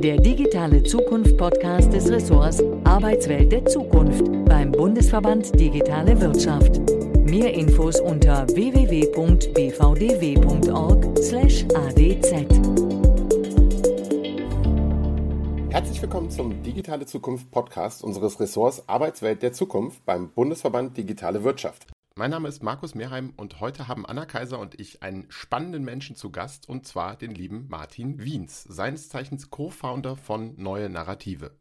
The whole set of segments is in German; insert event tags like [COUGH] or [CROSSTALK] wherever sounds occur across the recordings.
der digitale Zukunft-Podcast des Ressorts Arbeitswelt der Zukunft beim Bundesverband Digitale Wirtschaft. Mehr Infos unter www.bvdw.org/adz. Herzlich willkommen zum Digitale Zukunft Podcast unseres Ressorts Arbeitswelt der Zukunft beim Bundesverband Digitale Wirtschaft. Mein Name ist Markus Mehrheim und heute haben Anna Kaiser und ich einen spannenden Menschen zu Gast und zwar den lieben Martin Wiens, seines Zeichens Co-Founder von Neue Narrative.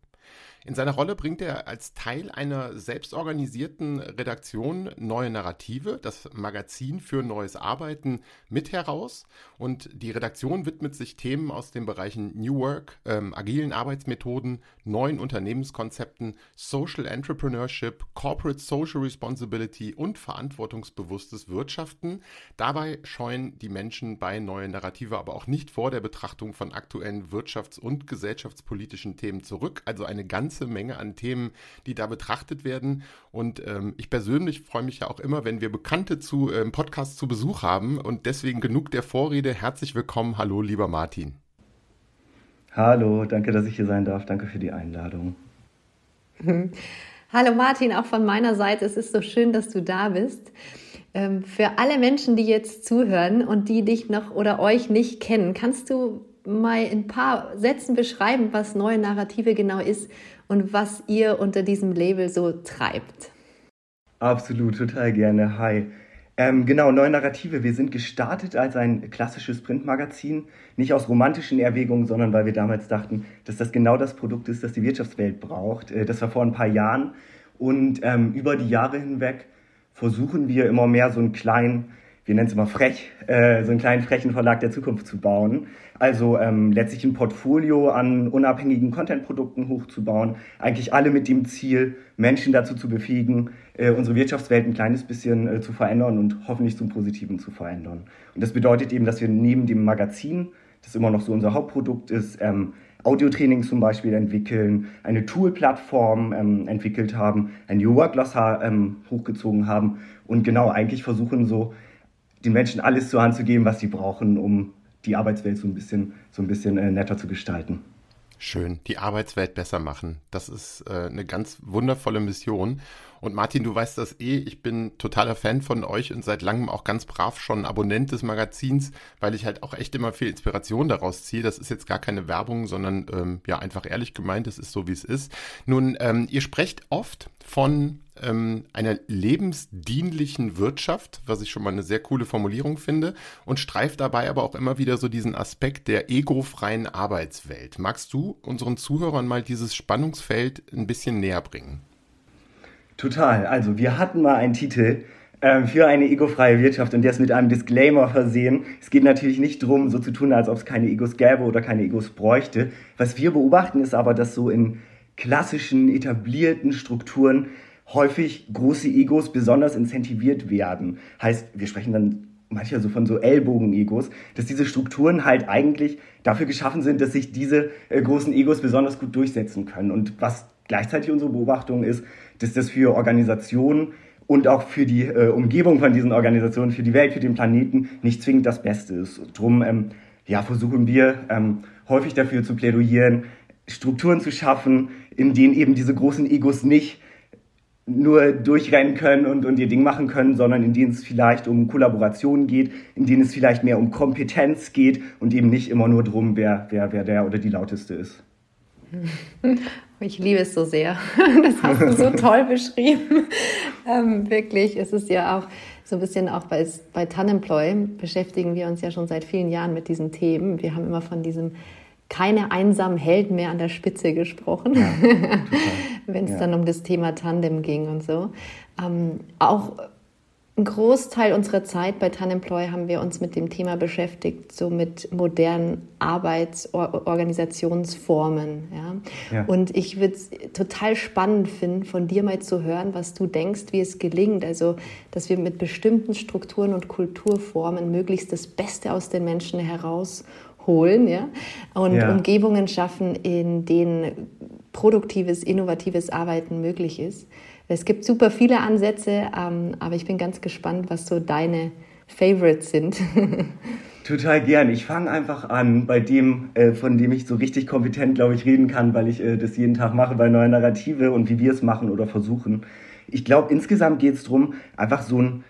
In seiner Rolle bringt er als Teil einer selbstorganisierten Redaktion Neue Narrative, das Magazin für neues Arbeiten, mit heraus. Und die Redaktion widmet sich Themen aus den Bereichen New Work, ähm, agilen Arbeitsmethoden, neuen Unternehmenskonzepten, Social Entrepreneurship, Corporate Social Responsibility und verantwortungsbewusstes Wirtschaften. Dabei scheuen die Menschen bei Neue Narrative aber auch nicht vor der Betrachtung von aktuellen wirtschafts- und gesellschaftspolitischen Themen zurück. Also eine ganz ganze Menge an Themen, die da betrachtet werden. Und ähm, ich persönlich freue mich ja auch immer, wenn wir Bekannte zu ähm, Podcasts zu Besuch haben. Und deswegen genug der Vorrede. Herzlich willkommen. Hallo, lieber Martin. Hallo, danke, dass ich hier sein darf. Danke für die Einladung. Hallo Martin, auch von meiner Seite. Es ist so schön, dass du da bist. Ähm, für alle Menschen, die jetzt zuhören und die dich noch oder euch nicht kennen, kannst du mal in ein paar Sätzen beschreiben, was neue Narrative genau ist und was ihr unter diesem Label so treibt. Absolut, total gerne. Hi. Ähm, genau, Neue Narrative. Wir sind gestartet als ein klassisches Printmagazin, nicht aus romantischen Erwägungen, sondern weil wir damals dachten, dass das genau das Produkt ist, das die Wirtschaftswelt braucht. Äh, das war vor ein paar Jahren. Und ähm, über die Jahre hinweg versuchen wir immer mehr so einen kleinen wir nennen es immer frech, äh, so einen kleinen frechen Verlag der Zukunft zu bauen. Also ähm, letztlich ein Portfolio an unabhängigen Content-Produkten hochzubauen. Eigentlich alle mit dem Ziel, Menschen dazu zu befähigen, äh, unsere Wirtschaftswelt ein kleines bisschen äh, zu verändern und hoffentlich zum Positiven zu verändern. Und das bedeutet eben, dass wir neben dem Magazin, das immer noch so unser Hauptprodukt ist, ähm, Audiotraining zum Beispiel entwickeln, eine Tool-Plattform ähm, entwickelt haben, ein New Work Glossar ähm, hochgezogen haben und genau eigentlich versuchen so den Menschen alles zur Hand zu geben, was sie brauchen, um die Arbeitswelt so ein bisschen, so ein bisschen äh, netter zu gestalten. Schön, die Arbeitswelt besser machen. Das ist äh, eine ganz wundervolle Mission. Und Martin, du weißt das eh, ich bin totaler Fan von euch und seit langem auch ganz brav schon Abonnent des Magazins, weil ich halt auch echt immer viel Inspiration daraus ziehe. Das ist jetzt gar keine Werbung, sondern ähm, ja einfach ehrlich gemeint, es ist so, wie es ist. Nun, ähm, ihr sprecht oft von ähm, einer lebensdienlichen Wirtschaft, was ich schon mal eine sehr coole Formulierung finde, und streift dabei aber auch immer wieder so diesen Aspekt der egofreien Arbeitswelt. Magst du unseren Zuhörern mal dieses Spannungsfeld ein bisschen näher bringen? Total. Also wir hatten mal einen Titel äh, für eine egofreie Wirtschaft und der ist mit einem Disclaimer versehen. Es geht natürlich nicht darum, so zu tun, als ob es keine Egos gäbe oder keine Egos bräuchte. Was wir beobachten, ist aber, dass so in klassischen, etablierten Strukturen häufig große Egos besonders incentiviert werden. Heißt, wir sprechen dann manchmal so von so Ellbogen-Egos, dass diese Strukturen halt eigentlich dafür geschaffen sind, dass sich diese äh, großen Egos besonders gut durchsetzen können. Und was gleichzeitig unsere Beobachtung ist, dass das für Organisationen und auch für die äh, Umgebung von diesen Organisationen, für die Welt, für den Planeten nicht zwingend das Beste ist. Drum ähm, ja, versuchen wir ähm, häufig dafür zu plädoyieren, Strukturen zu schaffen, in denen eben diese großen Egos nicht nur durchrennen können und, und ihr Ding machen können, sondern in denen es vielleicht um Kollaboration geht, in denen es vielleicht mehr um Kompetenz geht und eben nicht immer nur darum, wer, wer, wer der oder die lauteste ist. [LAUGHS] Ich liebe es so sehr. [LAUGHS] Das hast du so [LAUGHS] toll beschrieben. Ähm, wirklich, es ist ja auch so ein bisschen auch bei, bei Tanemploy beschäftigen wir uns ja schon seit vielen Jahren mit diesen Themen. Wir haben immer von diesem keine einsamen Helden mehr an der Spitze gesprochen, ja, [LAUGHS] wenn es ja. dann um das Thema Tandem ging und so. Ähm, auch ein Großteil unserer Zeit bei Tanemploy haben wir uns mit dem Thema beschäftigt, so mit modernen Arbeitsorganisationsformen. Ja? ja. Und ich würde es total spannend finden, von dir mal zu hören, was du denkst, wie es gelingt. Also, dass wir mit bestimmten Strukturen und Kulturformen möglichst das Beste aus den Menschen herausholen ja? und ja. Umgebungen schaffen, in denen produktives, innovatives Arbeiten möglich ist. Es gibt super viele Ansätze, ähm, aber ich bin ganz gespannt, was so deine Favorites sind. [LAUGHS] Total gern. Ich fange einfach an bei dem, äh, von dem ich so richtig kompetent, glaube ich, reden kann, weil ich äh, das jeden Tag mache bei Neue Narrative und wie wir es machen oder versuchen. Ich glaube, insgesamt geht es darum, einfach so ein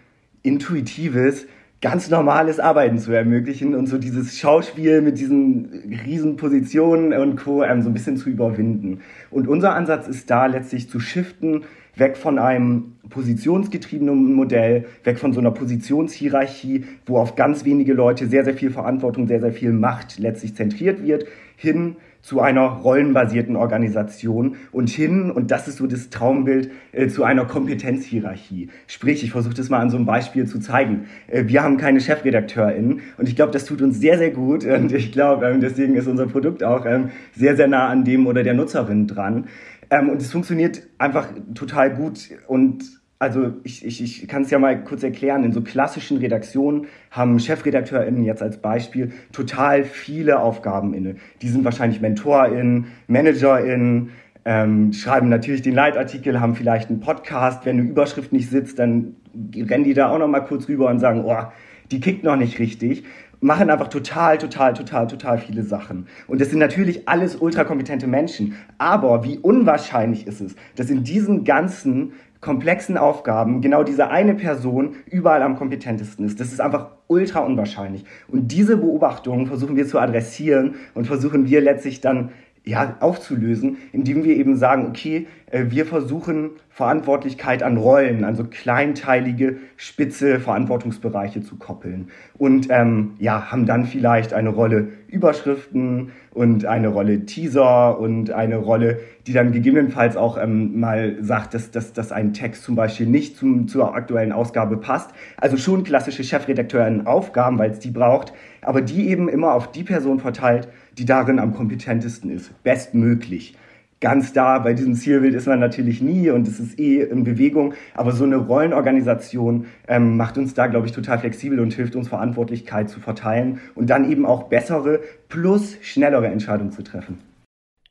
intuitives, ganz normales Arbeiten zu ermöglichen und so dieses Schauspiel mit diesen riesen Positionen und Co. So ein bisschen zu überwinden. Und unser Ansatz ist da letztlich zu shiften, weg von einem positionsgetriebenen Modell, weg von so einer Positionshierarchie, wo auf ganz wenige Leute sehr, sehr viel Verantwortung, sehr, sehr viel Macht letztlich zentriert wird, hin zu einer rollenbasierten Organisation und hin, und das ist so das Traumbild, äh, zu einer Kompetenzhierarchie. Sprich, ich versuche das mal an so einem Beispiel zu zeigen. Äh, wir haben keine ChefredakteurInnen und ich glaube, das tut uns sehr, sehr gut [LAUGHS] und ich glaube, ähm, deswegen ist unser Produkt auch ähm, sehr, sehr nah an dem oder der Nutzerin dran. Ähm, und es funktioniert einfach total gut und also ich, ich, ich kann es ja mal kurz erklären, in so klassischen Redaktionen haben ChefredakteurInnen jetzt als Beispiel total viele Aufgaben inne. Die sind wahrscheinlich MentorInnen, ManagerInnen, ähm, schreiben natürlich den Leitartikel, haben vielleicht einen Podcast. Wenn eine Überschrift nicht sitzt, dann rennen die da auch noch mal kurz rüber und sagen, oh, die kickt noch nicht richtig machen einfach total, total, total, total viele Sachen. Und das sind natürlich alles ultrakompetente Menschen. Aber wie unwahrscheinlich ist es, dass in diesen ganzen komplexen Aufgaben genau diese eine Person überall am kompetentesten ist. Das ist einfach ultra unwahrscheinlich. Und diese Beobachtungen versuchen wir zu adressieren und versuchen wir letztlich dann ja, aufzulösen, indem wir eben sagen, okay, äh, wir versuchen Verantwortlichkeit an Rollen, also kleinteilige, spitze Verantwortungsbereiche zu koppeln. Und ähm, ja, haben dann vielleicht eine Rolle Überschriften und eine Rolle Teaser und eine Rolle, die dann gegebenenfalls auch ähm, mal sagt, dass, dass, dass ein Text zum Beispiel nicht zum, zur aktuellen Ausgabe passt. Also schon klassische Chefredakteuren-Aufgaben, weil es die braucht, aber die eben immer auf die Person verteilt, die darin am kompetentesten ist, bestmöglich. Ganz da bei diesem Zielbild ist man natürlich nie und es ist eh in Bewegung, aber so eine Rollenorganisation ähm, macht uns da, glaube ich, total flexibel und hilft uns, Verantwortlichkeit zu verteilen und dann eben auch bessere plus schnellere Entscheidungen zu treffen.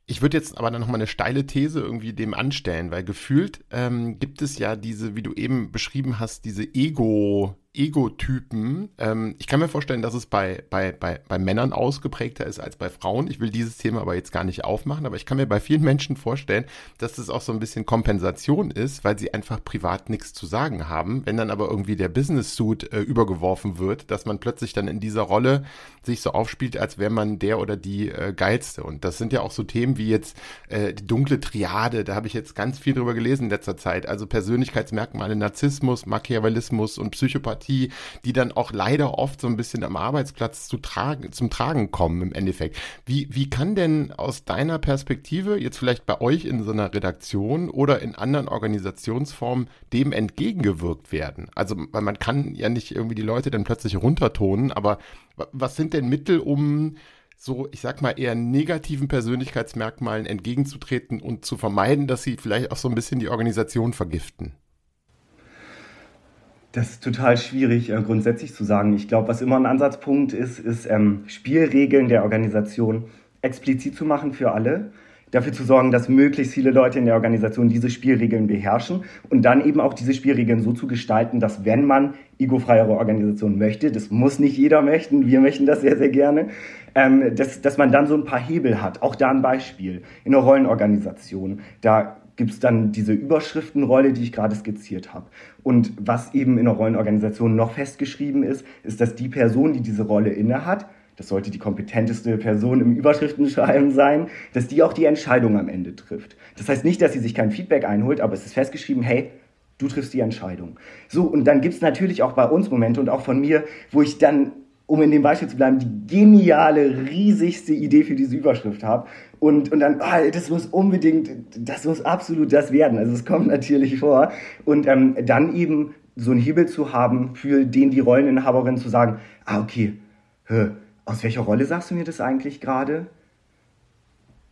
Ich würde jetzt aber dann nochmal eine steile These irgendwie dem anstellen, weil gefühlt ähm, gibt es ja diese, wie du eben beschrieben hast, diese Ego- Ego-Typen. Ähm, ich kann mir vorstellen, dass es bei, bei, bei, bei Männern ausgeprägter ist als bei Frauen. Ich will dieses Thema aber jetzt gar nicht aufmachen, aber ich kann mir bei vielen Menschen vorstellen, dass das auch so ein bisschen Kompensation ist, weil sie einfach privat nichts zu sagen haben. Wenn dann aber irgendwie der Business-Suit äh, übergeworfen wird, dass man plötzlich dann in dieser Rolle sich so aufspielt, als wäre man der oder die äh, Geilste. Und das sind ja auch so Themen wie jetzt äh, die dunkle Triade, da habe ich jetzt ganz viel drüber gelesen in letzter Zeit. Also Persönlichkeitsmerkmale, Narzissmus, Machiavellismus und Psychopathie Empathie, die dann auch leider oft so ein bisschen am Arbeitsplatz zu tragen, zum Tragen kommen im Endeffekt. Wie, wie kann denn aus deiner Perspektive, jetzt vielleicht bei euch in so einer Redaktion oder in anderen Organisationsformen, dem entgegengewirkt werden? Also, weil man kann ja nicht irgendwie die Leute dann plötzlich runtertonen, aber was sind denn Mittel, um so, ich sag mal, eher negativen Persönlichkeitsmerkmalen entgegenzutreten und zu vermeiden, dass sie vielleicht auch so ein bisschen die Organisation vergiften? Das ist total schwierig äh, grundsätzlich zu sagen. Ich glaube, was immer ein Ansatzpunkt ist, ist ähm, Spielregeln der Organisation explizit zu machen für alle, dafür zu sorgen, dass möglichst viele Leute in der Organisation diese Spielregeln beherrschen und dann eben auch diese Spielregeln so zu gestalten, dass wenn man egofreiere Organisation möchte, das muss nicht jeder möchten, wir möchten das sehr, sehr gerne, ähm, dass, dass man dann so ein paar Hebel hat. Auch da ein Beispiel in einer Rollenorganisation. Da gibt es dann diese Überschriftenrolle, die ich gerade skizziert habe. Und was eben in einer Rollenorganisation noch festgeschrieben ist, ist, dass die Person, die diese Rolle innehat, das sollte die kompetenteste Person im Überschriftenschreiben sein, dass die auch die Entscheidung am Ende trifft. Das heißt nicht, dass sie sich kein Feedback einholt, aber es ist festgeschrieben, hey, du triffst die Entscheidung. So, und dann gibt es natürlich auch bei uns Momente und auch von mir, wo ich dann um in dem Beispiel zu bleiben, die geniale, riesigste Idee für diese Überschrift habe. Und, und dann, oh, das muss unbedingt, das muss absolut das werden. Also es kommt natürlich vor. Und ähm, dann eben so einen Hebel zu haben, für den die Rolleninhaberin zu sagen, ah, okay, hä, aus welcher Rolle sagst du mir das eigentlich gerade?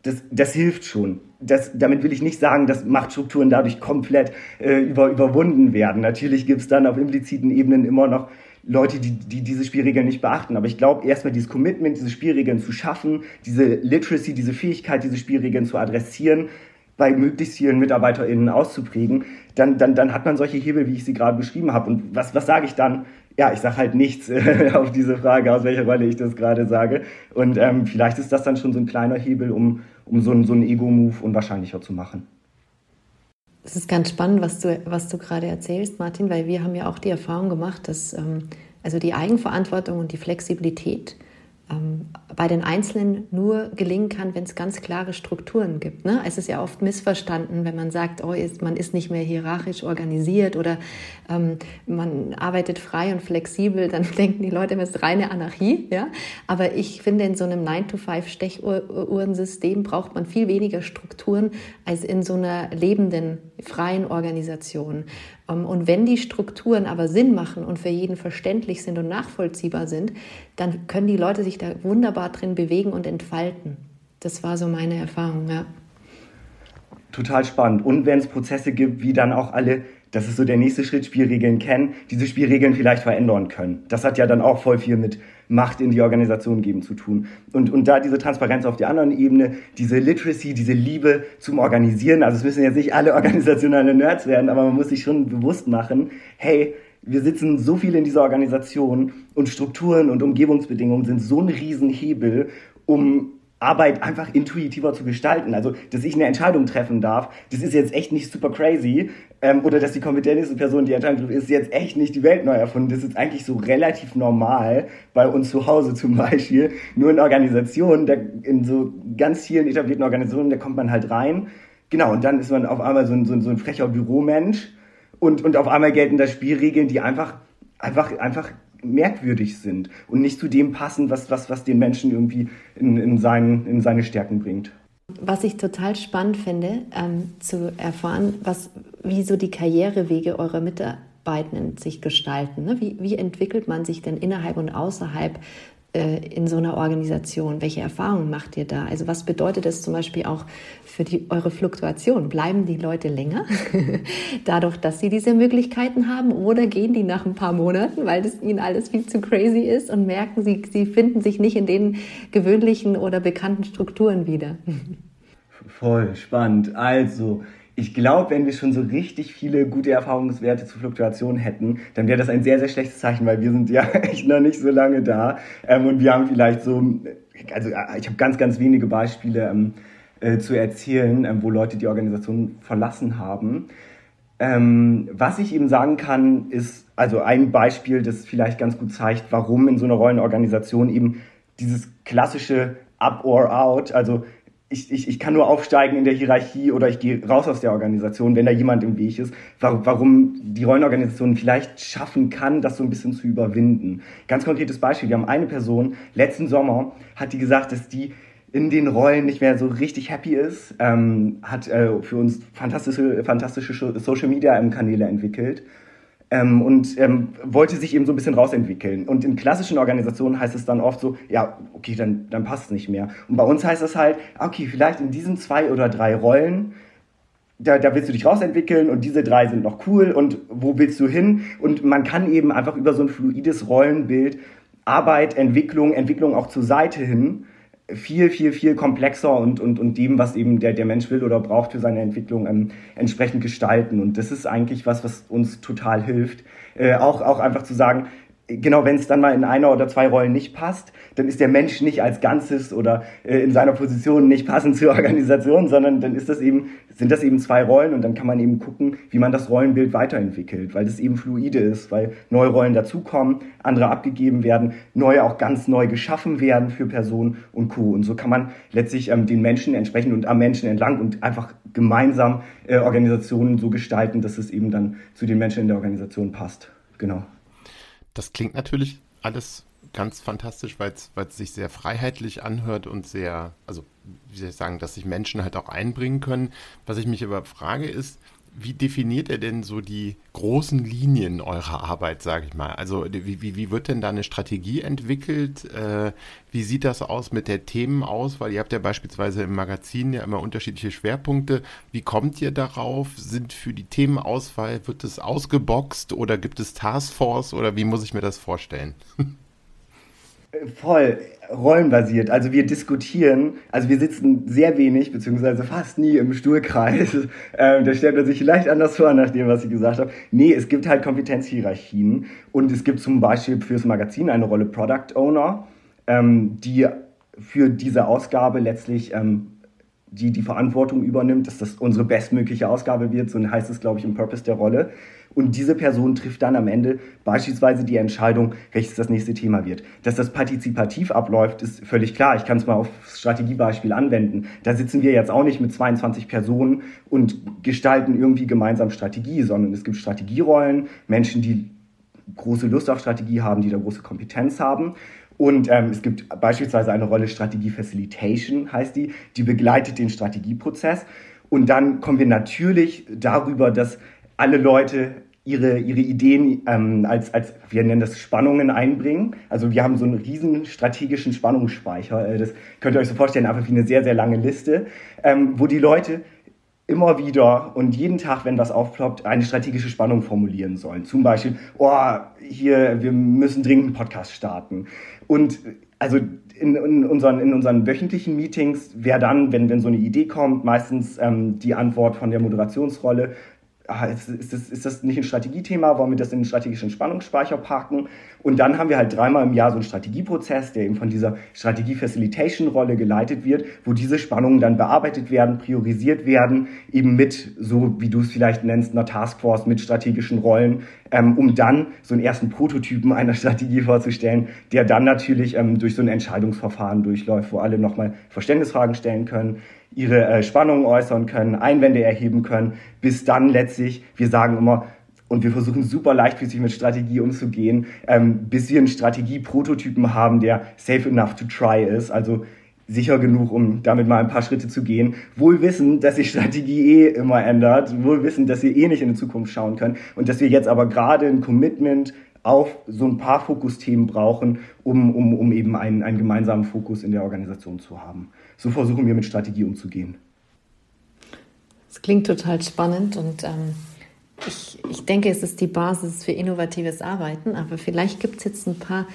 Das, das hilft schon. Das, damit will ich nicht sagen, dass Machtstrukturen dadurch komplett äh, über, überwunden werden. Natürlich gibt es dann auf impliziten Ebenen immer noch Leute, die, die diese Spielregeln nicht beachten. Aber ich glaube, erstmal dieses Commitment, diese Spielregeln zu schaffen, diese Literacy, diese Fähigkeit, diese Spielregeln zu adressieren, bei möglichst vielen MitarbeiterInnen auszuprägen, dann, dann, dann hat man solche Hebel, wie ich sie gerade beschrieben habe. Und was, was sage ich dann? ja, ich sage halt nichts [LAUGHS] auf diese Frage, aus welcher Rolle ich das gerade sage. Und ähm, vielleicht ist das dann schon so ein kleiner Hebel, um, um so, ein, so einen Ego-Move unwahrscheinlicher zu machen. Es ist ganz spannend, was du, was du gerade erzählst, Martin, weil wir haben ja auch die Erfahrung gemacht, dass ähm, also die Eigenverantwortung und die Flexibilität bei den Einzelnen nur gelingen kann, wenn es ganz klare Strukturen gibt. Ne? Es ist ja oft missverstanden, wenn man sagt, oh, ist, man ist nicht mehr hierarchisch organisiert oder ähm, man arbeitet frei und flexibel, dann [LAUGHS] denken die Leute, es ist reine Anarchie. Ja? Aber ich finde, in so einem 9-to-5-Stechuhrensystem braucht man viel weniger Strukturen als in so einer lebenden, freien Organisation. Ähm, und wenn die Strukturen aber Sinn machen und für jeden verständlich sind und nachvollziehbar sind, dann können die Leute sich da wunderbar drin bewegen und entfalten. Das war so meine Erfahrung, ja. Total spannend. Und wenn es Prozesse gibt, wie dann auch alle, das ist so der nächste Schritt, Spielregeln kennen, diese Spielregeln vielleicht verändern können. Das hat ja dann auch voll viel mit Macht in die Organisation geben zu tun. Und, und da diese Transparenz auf der anderen Ebene, diese Literacy, diese Liebe zum Organisieren, also es müssen jetzt nicht alle [LAUGHS] organisationale Nerds werden, aber man muss sich schon bewusst machen, hey, wir sitzen so viel in dieser Organisation und Strukturen und Umgebungsbedingungen sind so ein Riesenhebel, um Arbeit einfach intuitiver zu gestalten. Also, dass ich eine Entscheidung treffen darf, das ist jetzt echt nicht super crazy. Ähm, oder dass die kompetenteste Person die Entscheidung trifft, ist jetzt echt nicht die Welt neu erfunden. Das ist eigentlich so relativ normal bei uns zu Hause zum Beispiel. Nur in Organisationen, in so ganz vielen etablierten Organisationen, da kommt man halt rein. Genau, und dann ist man auf einmal so ein, so ein, so ein frecher Büromensch. Und, und auf einmal gelten da Spielregeln, die einfach, einfach, einfach merkwürdig sind und nicht zu dem passen, was, was, was den Menschen irgendwie in, in, seinen, in seine Stärken bringt. Was ich total spannend finde, ähm, zu erfahren, was, wie so die Karrierewege eurer Mitarbeitenden sich gestalten. Ne? Wie, wie entwickelt man sich denn innerhalb und außerhalb in so einer Organisation? Welche Erfahrungen macht ihr da? Also was bedeutet das zum Beispiel auch für die, eure Fluktuation? Bleiben die Leute länger [LAUGHS] dadurch, dass sie diese Möglichkeiten haben oder gehen die nach ein paar Monaten, weil das ihnen alles viel zu crazy ist und merken, sie, sie finden sich nicht in den gewöhnlichen oder bekannten Strukturen wieder? Voll spannend. Also, ich glaube, wenn wir schon so richtig viele gute Erfahrungswerte zu Fluktuationen hätten, dann wäre das ein sehr, sehr schlechtes Zeichen, weil wir sind ja [LAUGHS] echt noch nicht so lange da. Ähm, und wir haben vielleicht so, also äh, ich habe ganz, ganz wenige Beispiele ähm, äh, zu erzählen, ähm, wo Leute die Organisation verlassen haben. Ähm, was ich eben sagen kann, ist also ein Beispiel, das vielleicht ganz gut zeigt, warum in so einer Rollenorganisation eben dieses klassische Up or Out, also ich, ich, ich kann nur aufsteigen in der Hierarchie oder ich gehe raus aus der Organisation, wenn da jemand im Weg ist, warum die Rollenorganisation vielleicht schaffen kann, das so ein bisschen zu überwinden. Ganz konkretes Beispiel, wir haben eine Person, letzten Sommer hat die gesagt, dass die in den Rollen nicht mehr so richtig happy ist, ähm, hat äh, für uns fantastische, fantastische Social-Media-Kanäle entwickelt ähm, und ähm, wollte sich eben so ein bisschen rausentwickeln. Und in klassischen Organisationen heißt es dann oft so, ja, okay, dann, dann passt es nicht mehr. Und bei uns heißt es halt, okay, vielleicht in diesen zwei oder drei Rollen, da, da willst du dich rausentwickeln und diese drei sind noch cool und wo willst du hin? Und man kann eben einfach über so ein fluides Rollenbild Arbeit, Entwicklung, Entwicklung auch zur Seite hin viel, viel, viel komplexer und, und, und dem, was eben der, der Mensch will oder braucht für seine Entwicklung, ähm, entsprechend gestalten. Und das ist eigentlich was, was uns total hilft. Äh, auch, auch einfach zu sagen, genau, wenn es dann mal in einer oder zwei Rollen nicht passt, dann ist der Mensch nicht als Ganzes oder äh, in seiner Position nicht passend zur [LAUGHS] Organisation, sondern dann ist das eben, sind das eben zwei Rollen und dann kann man eben gucken, wie man das Rollenbild weiterentwickelt, weil das eben fluide ist, weil neue Rollen dazukommen, andere abgegeben werden, neue auch ganz neu geschaffen werden für Personen und Co. Und so kann man letztlich ähm, den Menschen entsprechend und am Menschen entlang und einfach gemeinsam äh, Organisationen so gestalten, dass es eben dann zu den Menschen in der Organisation passt. Genau. Das klingt natürlich alles ganz fantastisch, weil es sich sehr freiheitlich anhört und sehr, also wie soll ich sagen, dass sich Menschen halt auch einbringen können. Was ich mich aber frage ist, wie definiert er denn so die großen Linien eurer Arbeit, sage ich mal? Also wie, wie, wie wird denn da eine Strategie entwickelt? Äh, wie sieht das aus mit der Themenauswahl? Ihr habt ja beispielsweise im Magazin ja immer unterschiedliche Schwerpunkte. Wie kommt ihr darauf? Sind für die Themenauswahl, wird es ausgeboxt oder gibt es Taskforce oder wie muss ich mir das vorstellen? [LAUGHS] Voll rollenbasiert. Also wir diskutieren, also wir sitzen sehr wenig, beziehungsweise fast nie im Stuhlkreis. [LAUGHS] Ähm, da stellt man sich vielleicht anders vor, nach dem, was ich gesagt habe. Nee, es gibt halt Kompetenzhierarchien und es gibt zum Beispiel fürs Magazin eine Rolle Product Owner, ähm, die für diese Ausgabe letztlich ähm, die die Verantwortung übernimmt, dass das unsere bestmögliche Ausgabe wird, so heißt es, glaube ich, im Purpose der Rolle. Und diese Person trifft dann am Ende beispielsweise die Entscheidung, welches das nächste Thema wird. Dass das partizipativ abläuft, ist völlig klar. Ich kann es mal aufs Strategiebeispiel anwenden. Da sitzen wir jetzt auch nicht mit 22 Personen und gestalten irgendwie gemeinsam Strategie, sondern es gibt Strategierollen, Menschen, die große Lust auf Strategie haben, die da große Kompetenz haben. Und ähm, es gibt beispielsweise eine Rolle Strategie Facilitation, heißt die, die begleitet den Strategieprozess. Und dann kommen wir natürlich darüber, dass alle Leute ihre, ihre Ideen ähm, als, als, wir nennen das Spannungen einbringen. Also wir haben so einen riesen strategischen Spannungsspeicher. Äh, das könnt ihr euch so vorstellen, einfach wie eine sehr, sehr lange Liste, ähm, wo die Leute immer wieder und jeden Tag, wenn was aufploppt, eine strategische Spannung formulieren sollen. Zum Beispiel, oh, hier, wir müssen dringend einen Podcast starten. Und also in, in, unseren, in unseren wöchentlichen Meetings wäre dann, wenn, wenn so eine Idee kommt, meistens ähm, die Antwort von der Moderationsrolle, ist, ist, das, ist das nicht ein Strategiethema, wollen wir das in den strategischen Spannungsspeicher packen? Und dann haben wir halt dreimal im Jahr so einen Strategieprozess, der eben von dieser Strategie-Facilitation-Rolle geleitet wird, wo diese Spannungen dann bearbeitet werden, priorisiert werden, eben mit, so wie du es vielleicht nennst, einer Taskforce mit strategischen Rollen, ähm, um dann so einen ersten Prototypen einer [LAUGHS] Strategie vorzustellen, der dann natürlich ähm, durch so ein Entscheidungsverfahren durchläuft, wo alle nochmal Verständnisfragen stellen können, ihre äh, Spannungen äußern können, Einwände erheben können, bis dann letztlich, wir sagen immer, und wir versuchen super leichtfüßig mit Strategie umzugehen, ähm, bis wir einen Strategie-Prototypen haben, der safe enough to try ist, also sicher genug, um damit mal ein paar Schritte zu gehen. Wohl wissen, dass sich Strategie eh immer ändert, wohl wissen, dass wir eh nicht in die Zukunft schauen können und dass wir jetzt aber gerade ein Commitment auf so ein paar Fokusthemen brauchen, um, um, um eben einen, einen gemeinsamen Fokus in der Organisation zu haben. So versuchen wir mit Strategie umzugehen. Das klingt total spannend und ähm, ich, ich denke, es ist die Basis für innovatives Arbeiten, aber vielleicht gibt es jetzt ein paar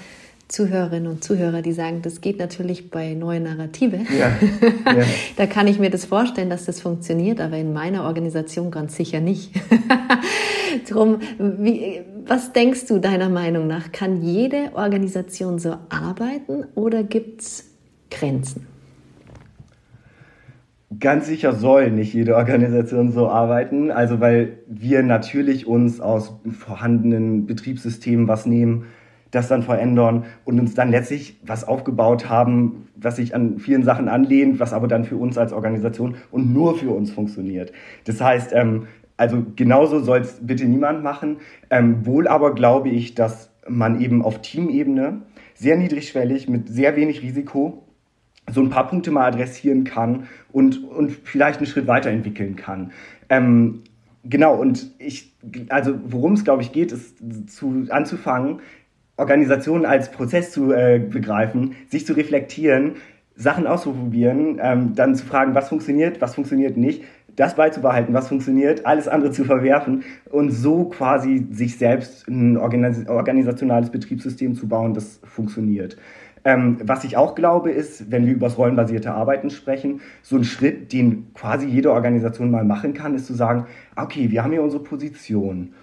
Zuhörerinnen und Zuhörer, die sagen, das geht natürlich bei neuen Narrative. Ja, ja. [LAUGHS] da kann ich mir das vorstellen, dass das funktioniert, aber in meiner Organisation ganz sicher nicht. [LAUGHS] Drum, wie, was denkst du deiner Meinung nach? Kann jede Organisation so arbeiten oder gibt es Grenzen? Ganz sicher soll nicht jede Organisation so arbeiten, also weil wir natürlich uns aus vorhandenen Betriebssystemen was nehmen, das dann verändern und uns dann letztlich was aufgebaut haben, was sich an vielen Sachen anlehnt, was aber dann für uns als Organisation und nur für uns funktioniert. Das heißt, ähm, also genauso soll es bitte niemand machen. Ähm, wohl aber glaube ich, dass man eben auf Teamebene sehr niedrigschwellig mit sehr wenig Risiko so ein paar Punkte mal adressieren kann und, und vielleicht einen Schritt weiterentwickeln kann. Ähm, genau, und ich, also worum es, glaube ich, geht, ist zu, anzufangen, Organisationen als Prozess zu äh, begreifen, sich zu reflektieren, Sachen auszuprobieren, ähm, dann zu fragen, was funktioniert, was funktioniert nicht, das beizubehalten, was funktioniert, alles andere zu verwerfen und so quasi sich selbst ein organisationales Betriebssystem zu bauen, das funktioniert. Ähm, was ich auch glaube, ist, wenn wir über das rollenbasierte Arbeiten sprechen, so ein Schritt, den quasi jede Organisation mal machen kann, ist zu sagen, okay, wir haben hier unsere Position.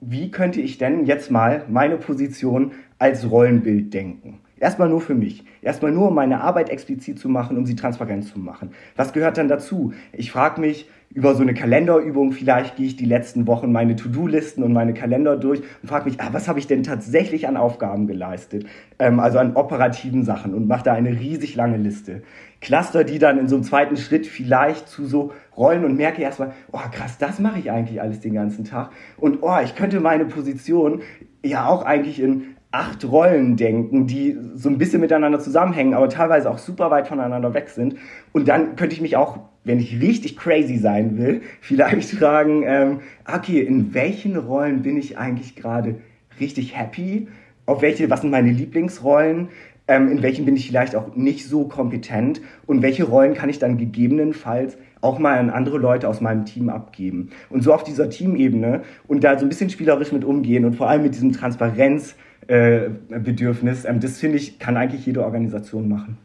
Wie könnte ich denn jetzt mal meine Position als Rollenbild denken? Erstmal nur für mich. Erstmal nur, um meine Arbeit explizit zu machen, um sie transparent zu machen. Was gehört dann dazu? Ich frage mich, über so eine Kalenderübung, vielleicht gehe ich die letzten Wochen meine To-Do-Listen und meine Kalender durch und frage mich, ah, was habe ich denn tatsächlich an Aufgaben geleistet? Ähm, also an operativen Sachen und mache da eine riesig lange Liste. Cluster die dann in so einem zweiten Schritt vielleicht zu so Rollen und merke erstmal, oh krass, das mache ich eigentlich alles den ganzen Tag. Und oh, ich könnte meine Position ja auch eigentlich in acht Rollen denken, die so ein bisschen miteinander zusammenhängen, aber teilweise auch super weit voneinander weg sind. Und dann könnte ich mich auch, wenn ich richtig crazy sein will, [LAUGHS] vielleicht fragen, ähm, okay, in welchen Rollen bin ich eigentlich gerade richtig happy? Auf welche, was sind meine Lieblingsrollen? Ähm, in welchen bin ich vielleicht auch nicht so kompetent? Und welche Rollen kann ich dann gegebenenfalls auch mal an andere Leute aus meinem Team abgeben? Und so auf dieser Teamebene und da so ein bisschen spielerisch mit umgehen und vor allem mit diesem Transparenz, Bedürfnis. Ähm, das finde ich, kann eigentlich jede Organisation machen.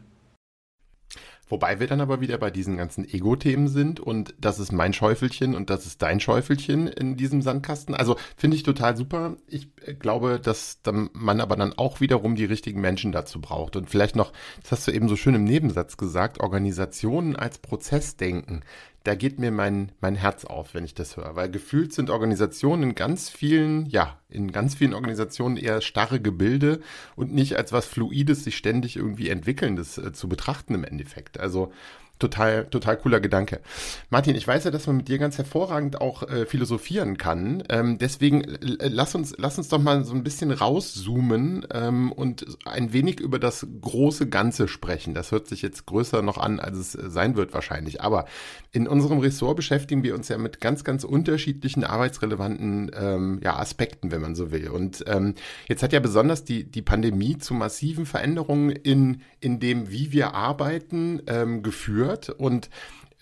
Wobei wir dann aber wieder bei diesen ganzen Ego-Themen sind und das ist mein Schäufelchen und das ist dein Schäufelchen in diesem Sandkasten. Also finde ich total super. Ich äh, glaube, dass man aber dann auch wiederum die richtigen Menschen dazu braucht. Und vielleicht noch, das hast du eben so schön im Nebensatz gesagt, Organisationen als Prozess denken da geht mir mein, mein Herz auf, wenn ich das höre. Weil gefühlt sind Organisationen in ganz vielen, ja, in ganz vielen Organisationen eher starre Gebilde und nicht als was Fluides, sich ständig irgendwie entwickelndes äh, zu betrachten im Endeffekt. Also total, total cooler Gedanke. Martin, ich weiß ja, dass man mit dir ganz hervorragend auch äh, philosophieren kann. Ähm, deswegen lass uns, lass uns doch mal so ein bisschen rauszoomen ähm, und ein wenig über das große Ganze sprechen. Das hört sich jetzt größer noch an, als es äh, sein wird wahrscheinlich. Aber in unserem Ressort beschäftigen wir uns ja mit ganz, ganz unterschiedlichen arbeitsrelevanten ähm, ja, Aspekten, wenn man so will. Und ähm, jetzt hat ja besonders die, die Pandemie zu massiven Veränderungen in, in dem, wie wir arbeiten, ähm, geführt gehört. Und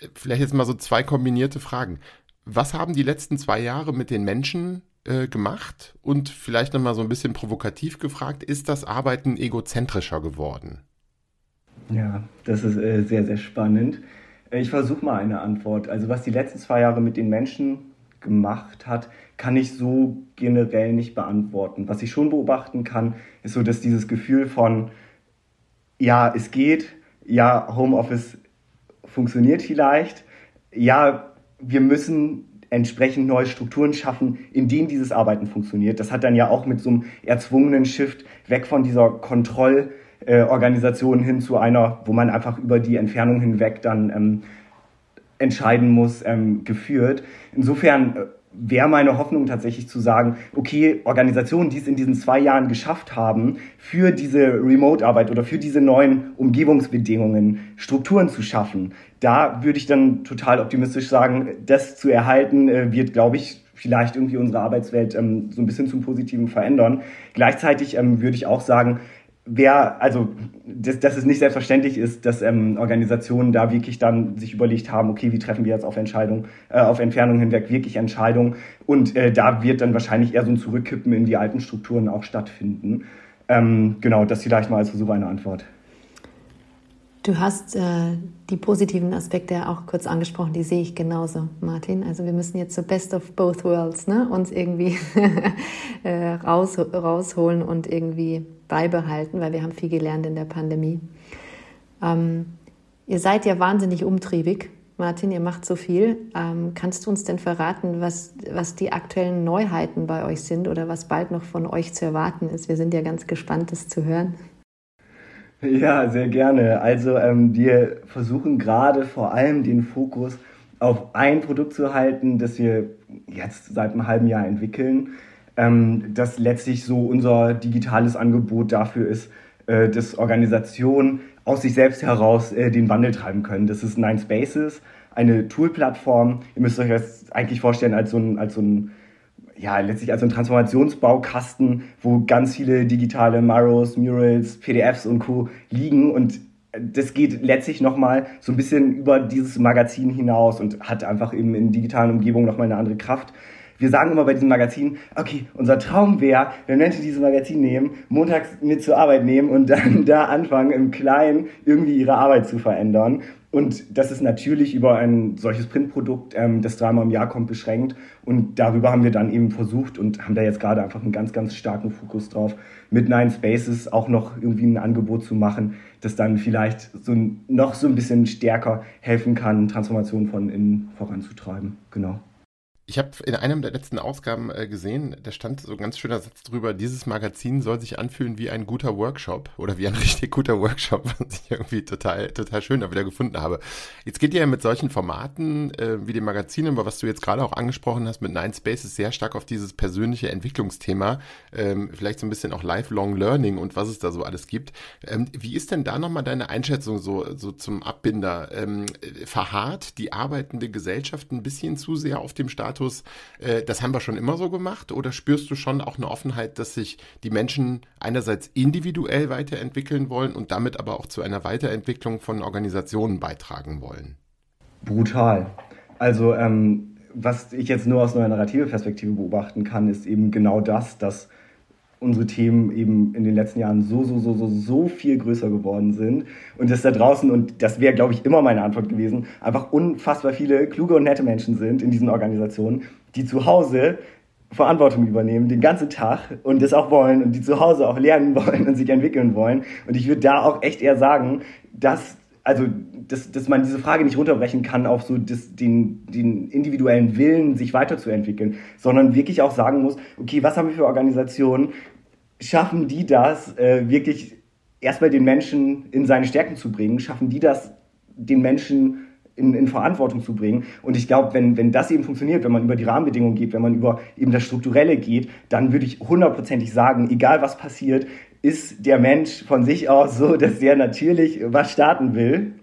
äh, vielleicht jetzt mal so zwei kombinierte Fragen. Was haben die letzten zwei Jahre mit den Menschen äh, gemacht? Und vielleicht nochmal so ein bisschen provokativ gefragt, ist das Arbeiten egozentrischer geworden? Ja, das ist äh, sehr, sehr spannend. Äh, ich versuche mal eine Antwort. Also was die letzten zwei Jahre mit den Menschen gemacht hat, kann ich so generell nicht beantworten. Was ich schon beobachten kann, ist so, dass dieses Gefühl von, ja, es geht, ja, Homeoffice funktioniert vielleicht. Ja, wir müssen entsprechend neue Strukturen schaffen, in denen dieses Arbeiten funktioniert. Das hat dann ja auch mit so einem erzwungenen Shift weg von dieser Kontrollorganisation äh, hin zu einer, wo man einfach über die Entfernung hinweg dann ähm, entscheiden muss, ähm, geführt. Insofern äh, wäre meine Hoffnung tatsächlich zu sagen, okay, Organisationen, die es in diesen zwei Jahren geschafft haben, für diese Remote-Arbeit oder für diese neuen Umgebungsbedingungen Strukturen zu schaffen, da würde ich dann total optimistisch sagen, das zu erhalten, äh, wird, glaube ich, vielleicht irgendwie unsere Arbeitswelt ähm, so ein bisschen zum Positiven verändern. Gleichzeitig ähm, würde ich auch sagen, wer, also, dass, dass es nicht selbstverständlich ist, dass ähm, Organisationen da wirklich dann sich überlegt haben, okay, wie treffen wir jetzt auf Entscheidung, äh, auf Entfernung hinweg wirklich Entscheidungen und äh, da wird dann wahrscheinlich eher so ein Zurückkippen in die alten Strukturen auch stattfinden. Ähm, genau, das vielleicht mal als Versuch eine Antwort. Du hast äh, die positiven Aspekte auch kurz angesprochen, die sehe ich genauso, Martin. Also wir müssen jetzt so best of both worlds ne, uns irgendwie [LAUGHS] äh, raus, rausholen und irgendwie beibehalten, weil wir haben viel gelernt in der Pandemie. Ähm, ihr seid ja wahnsinnig umtriebig, Martin, ihr macht so viel. Ähm, kannst du uns denn verraten, was, was die aktuellen Neuheiten bei euch sind oder was bald noch von euch zu erwarten ist? Wir sind ja ganz gespannt, das zu hören. Ja, sehr gerne. Also ähm, wir versuchen gerade vor allem den Fokus auf ein Produkt zu halten, das wir jetzt seit einem halben Jahr entwickeln, ähm, das letztlich so unser digitales Angebot dafür ist, äh, dass Organisationen aus sich selbst heraus äh, den Wandel treiben können. Das ist Nine Spaces, eine Tool-Plattform. Ihr müsst euch das eigentlich vorstellen als so ein, als so ein ja, letztlich als ein Transformationsbaukasten, wo ganz viele digitale Maros, Murals, PDFs und Co. liegen und das geht letztlich nochmal so ein bisschen über dieses Magazin hinaus und hat einfach eben in digitalen Umgebungen nochmal eine andere Kraft. Wir sagen immer bei diesem Magazin, okay, unser Traum wäre, wenn Menschen dieses Magazin nehmen, montags mit zur Arbeit nehmen und dann [LAUGHS] da anfangen, im Kleinen irgendwie ihre Arbeit zu verändern. Und das ist natürlich über ein solches Printprodukt, ähm, das dreimal im Jahr kommt, beschränkt. Und darüber haben wir dann eben versucht und haben da jetzt gerade einfach einen ganz, ganz starken Fokus drauf, mit Nine Spaces auch noch irgendwie ein Angebot zu machen, das dann vielleicht so noch so ein bisschen stärker helfen kann, Transformation von innen voranzutreiben. Genau. Ich habe in einem der letzten Ausgaben äh, gesehen, da stand so ein ganz schöner Satz drüber, dieses Magazin soll sich anfühlen wie ein guter Workshop oder wie ein [LAUGHS] richtig guter Workshop, was ich irgendwie total, total schön da wieder gefunden habe. Jetzt geht ihr ja mit solchen Formaten äh, wie dem Magazin, aber was du jetzt gerade auch angesprochen hast mit Nine Spaces, sehr stark auf dieses persönliche Entwicklungsthema, ähm, vielleicht so ein bisschen auch Lifelong Learning und was es da so alles gibt. Ähm, wie ist denn da nochmal deine Einschätzung so, so zum Abbinder? Ähm, verharrt die arbeitende Gesellschaft ein bisschen zu sehr auf dem Status Status, äh, das haben wir schon immer so gemacht? Oder spürst du schon auch eine Offenheit, dass sich die Menschen einerseits individuell weiterentwickeln wollen und damit aber auch zu einer Weiterentwicklung von Organisationen beitragen wollen? Brutal. Also ähm, was ich jetzt nur aus einer narrative Perspektive beobachten kann, ist eben genau das, dass unsere Themen eben in den letzten Jahren so, so, so, so, so viel größer geworden sind. Und dass da draußen, und das wäre, glaube ich, immer meine Antwort gewesen, einfach unfassbar viele kluge und nette Menschen sind in diesen Organisationen, die zu Hause Verantwortung übernehmen, den ganzen Tag und das auch wollen und die zu Hause auch lernen [LAUGHS] wollen und sich entwickeln wollen. Und ich würde da auch echt eher sagen, dass, also, dass, dass man diese Frage nicht runterbrechen kann auf so das, den, den individuellen Willen, sich weiterzuentwickeln, sondern wirklich auch sagen muss, okay, was haben wir für Organisationen, schaffen die das, äh, wirklich erstmal den Menschen in seine Stärken zu bringen? Schaffen die das, den Menschen in, in Verantwortung zu bringen? Und ich glaube, wenn, wenn das eben funktioniert, wenn man über die Rahmenbedingungen geht, wenn man über eben das Strukturelle geht, dann würde ich hundertprozentig sagen, egal was passiert, ist der Mensch von sich aus so, dass er natürlich was starten will.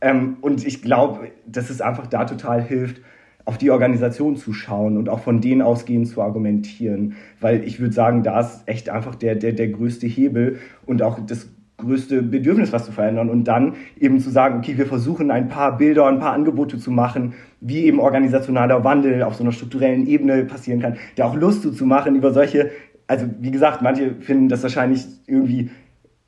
Ähm, und ich glaube, dass es einfach da total hilft, auf die Organisation zu schauen und auch von denen ausgehend zu argumentieren. Weil ich würde sagen, da ist echt einfach der, der, der größte Hebel und auch das größte Bedürfnis, was zu verändern. Und dann eben zu sagen, okay, wir versuchen ein paar Bilder, ein paar Angebote zu machen, wie eben organisationaler Wandel auf so einer strukturellen Ebene passieren kann, der auch Lust zu machen über solche, also wie gesagt, manche finden das wahrscheinlich irgendwie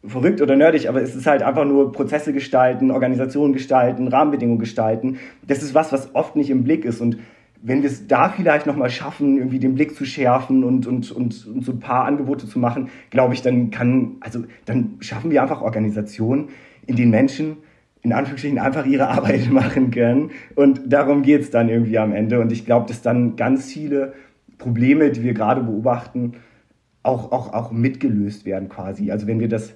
verrückt oder nerdig, aber es ist halt einfach nur Prozesse gestalten, Organisationen gestalten, Rahmenbedingungen gestalten. Das ist was, was oft nicht im Blick ist und wenn wir es da vielleicht nochmal schaffen, irgendwie den Blick zu schärfen und, und, und, und, so ein paar Angebote zu machen, glaube ich, dann kann, also dann schaffen wir einfach Organisationen, in denen Menschen in Anführungsstrichen einfach ihre [LAUGHS] Arbeit machen können. Und darum geht es dann irgendwie am Ende. Und ich glaube, dass dann ganz viele Probleme, die wir gerade beobachten, auch, auch, auch mitgelöst werden quasi. Also wenn wir das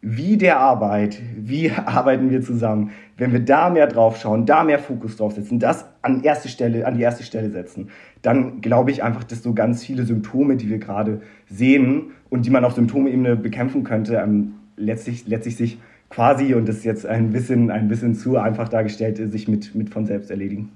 wie der Arbeit, wie [LAUGHS] arbeiten wir zusammen, wenn wir da mehr drauf schauen, da mehr Fokus drauf setzen, das an erste Stelle, an die erste Stelle setzen, dann glaube ich einfach, dass so ganz viele Symptome, die wir gerade sehen und die man auf Symptomebene bekämpfen könnte, ähm, letztlich, letztlich sich quasi, und das ist jetzt ein bisschen, ein bisschen zu einfach dargestellt, sich mit, mit von selbst erledigen.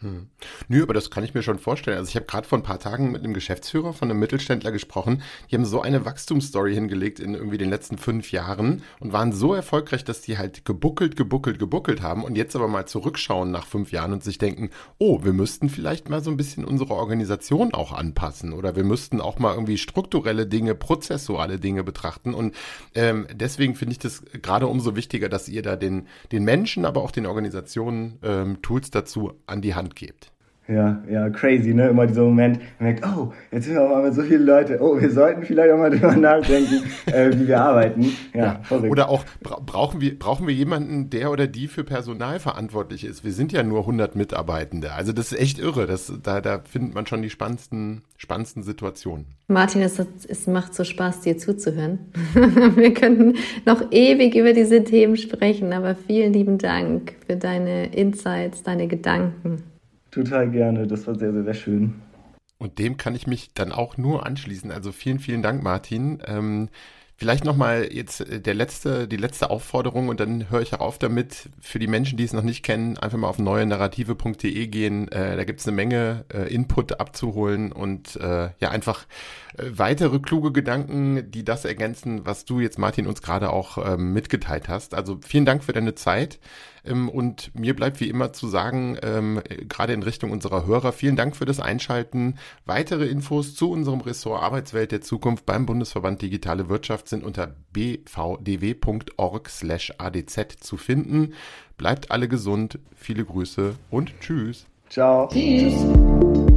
Hm. Nö, aber das kann ich mir schon vorstellen. Also ich habe gerade vor ein paar Tagen mit einem Geschäftsführer von einem Mittelständler gesprochen. Die haben so eine Wachstumsstory hingelegt in irgendwie den letzten fünf Jahren und waren so erfolgreich, dass die halt gebuckelt, gebuckelt, gebuckelt haben und jetzt aber mal zurückschauen nach fünf Jahren und sich denken, oh, wir müssten vielleicht mal so ein bisschen unsere Organisation auch anpassen oder wir müssten auch mal irgendwie strukturelle Dinge, prozessuale Dinge betrachten. Und ähm, deswegen finde ich das gerade umso wichtiger, dass ihr da den, den Menschen, aber auch den Organisationen ähm, Tools dazu an die Hand Hand gebt. Ja, ja, crazy, ne? Immer dieser Moment, man merkt, oh, jetzt sind wir auch mal mit so vielen Leuten, oh, wir sollten vielleicht auch mal [LAUGHS] drüber nachdenken, äh, wie wir arbeiten. Ja, ja. Oder auch, bra brauchen, wir, brauchen wir jemanden, der oder die für Personal verantwortlich ist? Wir sind ja nur 100 Mitarbeitende. Also das ist echt irre. Das, da, da findet man schon die spannendsten, spannendsten Situationen. Martin, es, es macht so Spaß, dir zuzuhören. [LAUGHS] wir könnten noch ewig über diese Themen sprechen, aber vielen lieben Dank für deine Insights, deine Gedanken. Total gerne, das war sehr, sehr, sehr schön. Und dem kann ich mich dann auch nur anschließen. Also vielen, vielen Dank, Martin. Ähm, Vielleicht nochmal jetzt äh, der letzte, die letzte Aufforderung und dann höre ich auch auf damit. Für die Menschen, die es noch nicht kennen, einfach mal auf neuenarrative.de gehen. Äh, da gibt es eine Menge äh, Input abzuholen und äh, ja einfach äh, weitere kluge Gedanken, die das ergänzen, was du jetzt, Martin, uns gerade auch ähm, mitgeteilt hast. Also vielen Dank für deine Zeit. Ähm, und mir bleibt wie immer zu sagen, ähm, gerade in Richtung unserer Hörer, vielen Dank für das Einschalten. Weitere Infos zu unserem Ressort Arbeitswelt der Zukunft beim Bundesverband Digitale Wirtschaft sind unter bvdw.org slash adz zu finden. Bleibt alle gesund, viele Grüße und tschüss. Ciao. Tschüss.